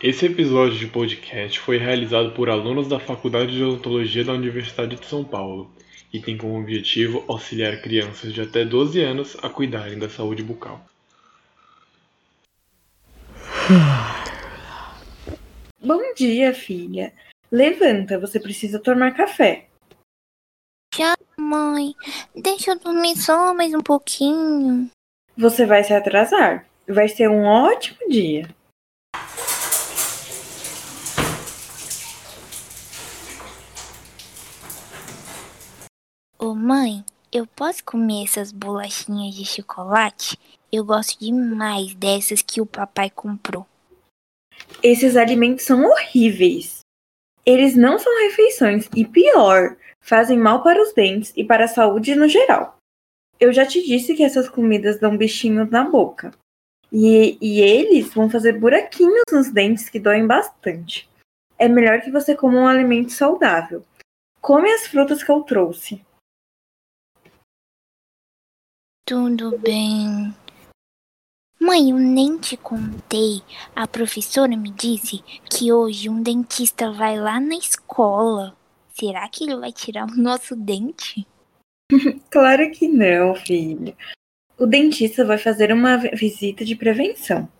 Esse episódio de podcast foi realizado por alunos da Faculdade de Odontologia da Universidade de São Paulo e tem como objetivo auxiliar crianças de até 12 anos a cuidarem da saúde bucal. Bom dia, filha. Levanta, você precisa tomar café. Já, mãe. Deixa eu dormir só mais um pouquinho. Você vai se atrasar. Vai ser um ótimo dia. Ô mãe, eu posso comer essas bolachinhas de chocolate? Eu gosto demais dessas que o papai comprou. Esses alimentos são horríveis. Eles não são refeições e pior, fazem mal para os dentes e para a saúde no geral. Eu já te disse que essas comidas dão bichinhos na boca. E, e eles vão fazer buraquinhos nos dentes que doem bastante. É melhor que você coma um alimento saudável. Come as frutas que eu trouxe. Tudo bem. Mãe, eu nem te contei. A professora me disse que hoje um dentista vai lá na escola. Será que ele vai tirar o nosso dente? claro que não, filho. O dentista vai fazer uma visita de prevenção.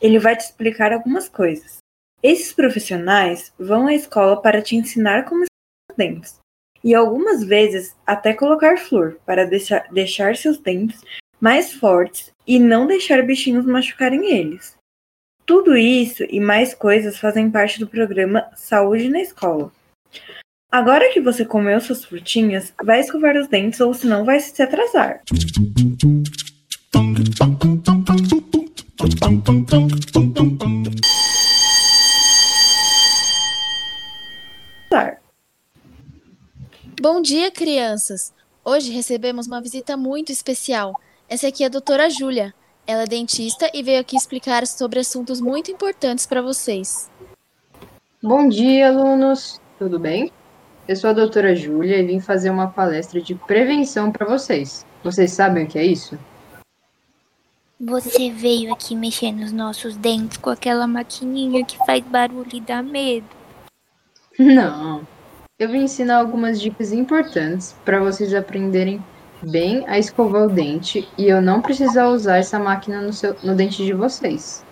Ele vai te explicar algumas coisas. Esses profissionais vão à escola para te ensinar como escovar os dentes e algumas vezes até colocar flor para deixar, deixar seus dentes mais fortes e não deixar bichinhos machucarem eles. Tudo isso e mais coisas fazem parte do programa Saúde na Escola. Agora que você comeu suas frutinhas, vai escovar os dentes ou senão vai se atrasar. Dia, crianças! Hoje recebemos uma visita muito especial. Essa aqui é a doutora Júlia. Ela é dentista e veio aqui explicar sobre assuntos muito importantes para vocês. Bom dia, alunos! Tudo bem? Eu sou a doutora Júlia e vim fazer uma palestra de prevenção para vocês. Vocês sabem o que é isso? Você veio aqui mexer nos nossos dentes com aquela maquininha que faz barulho e dá medo. Não, eu vim ensinar algumas dicas importantes para vocês aprenderem bem a escovar o dente e eu não precisar usar essa máquina no, seu, no dente de vocês.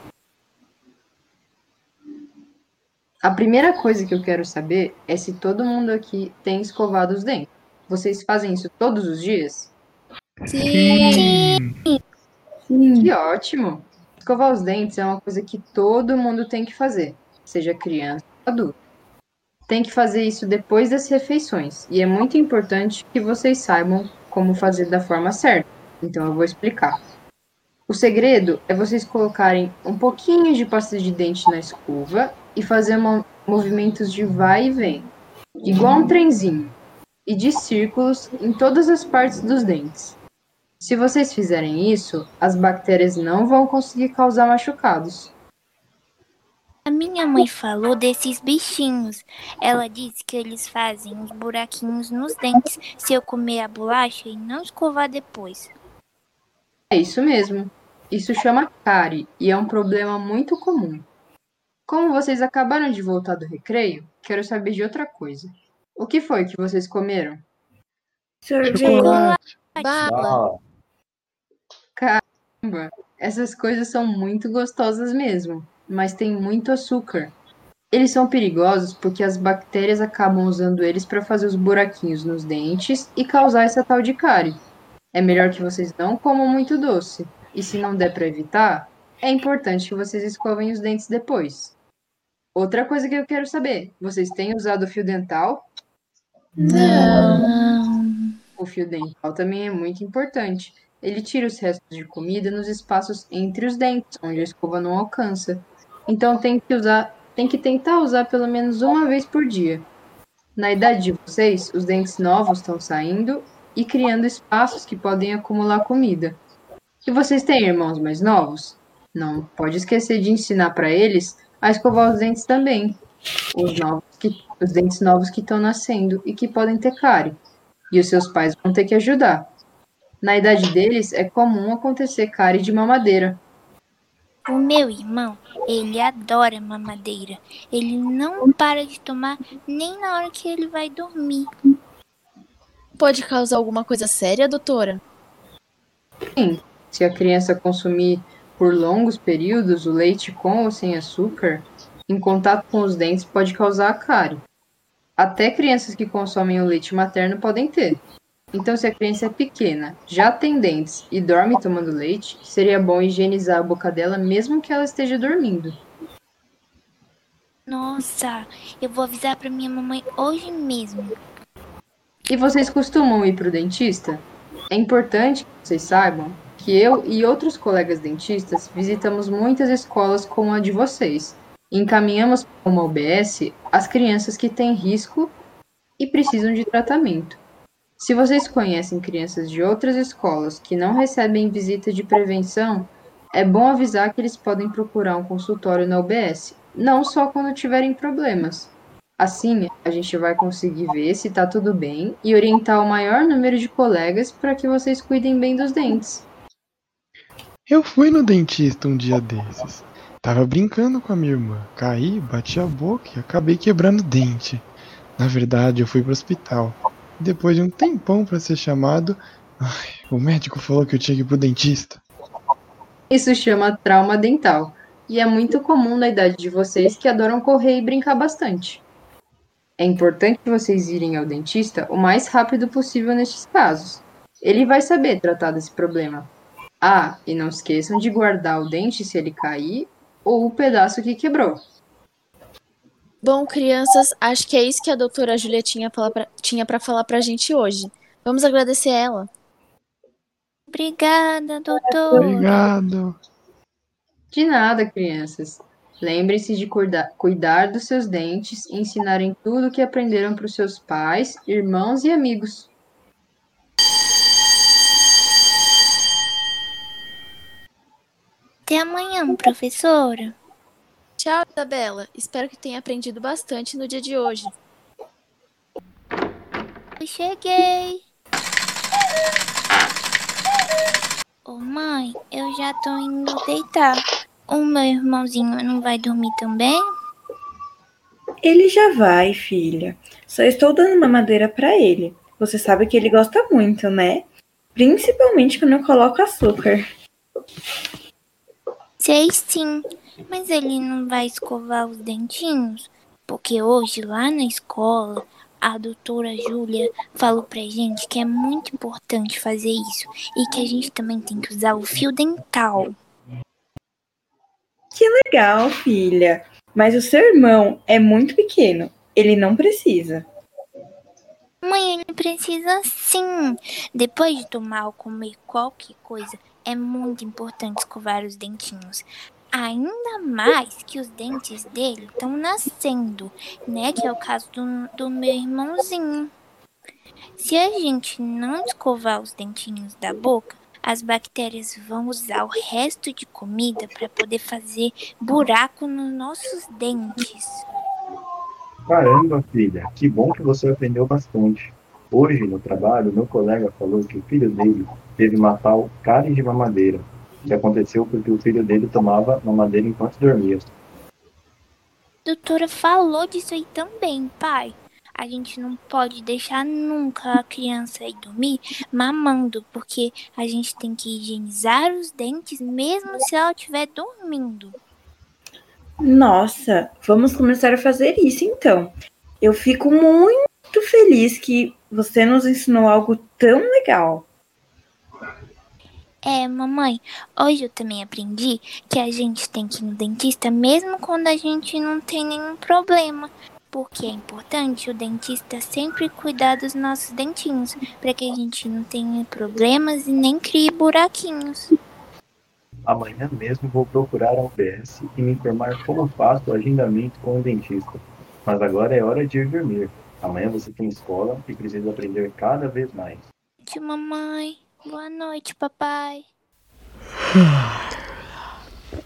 A primeira coisa que eu quero saber é se todo mundo aqui tem escovado os dentes. Vocês fazem isso todos os dias? Sim! Sim. Que ótimo! Escovar os dentes é uma coisa que todo mundo tem que fazer, seja criança ou adulto tem que fazer isso depois das refeições, e é muito importante que vocês saibam como fazer da forma certa. Então eu vou explicar. O segredo é vocês colocarem um pouquinho de pasta de dente na escova e fazer movimentos de vai e vem, igual um trenzinho, e de círculos em todas as partes dos dentes. Se vocês fizerem isso, as bactérias não vão conseguir causar machucados. A minha mãe falou desses bichinhos. Ela disse que eles fazem uns buraquinhos nos dentes se eu comer a bolacha e não escovar depois. É isso mesmo. Isso chama cárie e é um problema muito comum. Como vocês acabaram de voltar do recreio, quero saber de outra coisa. O que foi que vocês comeram? Sorvete. Bala. Caramba, essas coisas são muito gostosas mesmo mas tem muito açúcar. Eles são perigosos porque as bactérias acabam usando eles para fazer os buraquinhos nos dentes e causar essa tal de cárie. É melhor que vocês não comam muito doce. E se não der para evitar, é importante que vocês escovem os dentes depois. Outra coisa que eu quero saber: vocês têm usado o fio dental? Não. O fio dental também é muito importante. Ele tira os restos de comida nos espaços entre os dentes, onde a escova não alcança. Então tem que usar, tem que tentar usar pelo menos uma vez por dia. Na idade de vocês, os dentes novos estão saindo e criando espaços que podem acumular comida. E vocês têm irmãos mais novos? Não pode esquecer de ensinar para eles a escovar os dentes também. Os, novos que, os dentes novos que estão nascendo e que podem ter cárie. E os seus pais vão ter que ajudar. Na idade deles, é comum acontecer cárie de mamadeira. O meu irmão, ele adora mamadeira. Ele não para de tomar nem na hora que ele vai dormir. Pode causar alguma coisa séria, doutora? Sim, se a criança consumir por longos períodos o leite com ou sem açúcar, em contato com os dentes pode causar cárie. Até crianças que consomem o leite materno podem ter. Então, se a criança é pequena, já tem dentes e dorme tomando leite, seria bom higienizar a boca dela mesmo que ela esteja dormindo. Nossa, eu vou avisar para minha mamãe hoje mesmo. E vocês costumam ir para o dentista? É importante que vocês saibam que eu e outros colegas dentistas visitamos muitas escolas como a de vocês. E encaminhamos para uma UBS as crianças que têm risco e precisam de tratamento. Se vocês conhecem crianças de outras escolas que não recebem visita de prevenção, é bom avisar que eles podem procurar um consultório na UBS, não só quando tiverem problemas. Assim, a gente vai conseguir ver se está tudo bem e orientar o maior número de colegas para que vocês cuidem bem dos dentes. Eu fui no dentista um dia desses. Tava brincando com a minha irmã. Caí, bati a boca e acabei quebrando o dente. Na verdade, eu fui pro hospital. Depois de um tempão para ser chamado, ai, o médico falou que eu tinha que ir pro dentista. Isso chama trauma dental e é muito comum na idade de vocês que adoram correr e brincar bastante. É importante vocês irem ao dentista o mais rápido possível nestes casos. Ele vai saber tratar desse problema. Ah, e não esqueçam de guardar o dente se ele cair ou o pedaço que quebrou. Bom, crianças, acho que é isso que a doutora Júlia tinha para falar para a gente hoje. Vamos agradecer ela. Obrigada, doutor. Obrigado. De nada, crianças. Lembrem-se de cuidar, cuidar dos seus dentes e ensinarem tudo o que aprenderam para os seus pais, irmãos e amigos. Até amanhã, professora. Tchau, Isabela. Espero que tenha aprendido bastante no dia de hoje. Eu cheguei. Ô mãe, eu já tô indo deitar. O meu irmãozinho não vai dormir também? Ele já vai, filha. Só estou dando uma madeira para ele. Você sabe que ele gosta muito, né? Principalmente quando eu coloco açúcar. Sei sim, mas ele não vai escovar os dentinhos? Porque hoje lá na escola a doutora Júlia falou pra gente que é muito importante fazer isso e que a gente também tem que usar o fio dental. Que legal, filha. Mas o seu irmão é muito pequeno. Ele não precisa. Mãe, ele precisa sim. Depois de tomar ou comer qualquer coisa, é muito importante escovar os dentinhos. Ainda mais que os dentes dele estão nascendo, né? Que é o caso do, do meu irmãozinho. Se a gente não escovar os dentinhos da boca, as bactérias vão usar o resto de comida para poder fazer buraco nos nossos dentes. Caramba, filha, que bom que você aprendeu bastante. Hoje, no trabalho, meu colega falou que o filho dele teve uma tal cárie de mamadeira, que aconteceu porque o filho dele tomava mamadeira enquanto dormia. Doutora falou disso aí também, pai. A gente não pode deixar nunca a criança ir dormir mamando, porque a gente tem que higienizar os dentes mesmo se ela estiver dormindo. Nossa, vamos começar a fazer isso então. Eu fico muito feliz que você nos ensinou algo tão legal. É, mamãe, hoje eu também aprendi que a gente tem que ir no dentista mesmo quando a gente não tem nenhum problema. Porque é importante o dentista sempre cuidar dos nossos dentinhos, para que a gente não tenha problemas e nem crie buraquinhos. Amanhã mesmo vou procurar a UBS e me informar como faço o agendamento com o dentista. Mas agora é hora de ir dormir. Amanhã você tem escola e precisa aprender cada vez mais. Tio, mamãe. Boa noite, papai.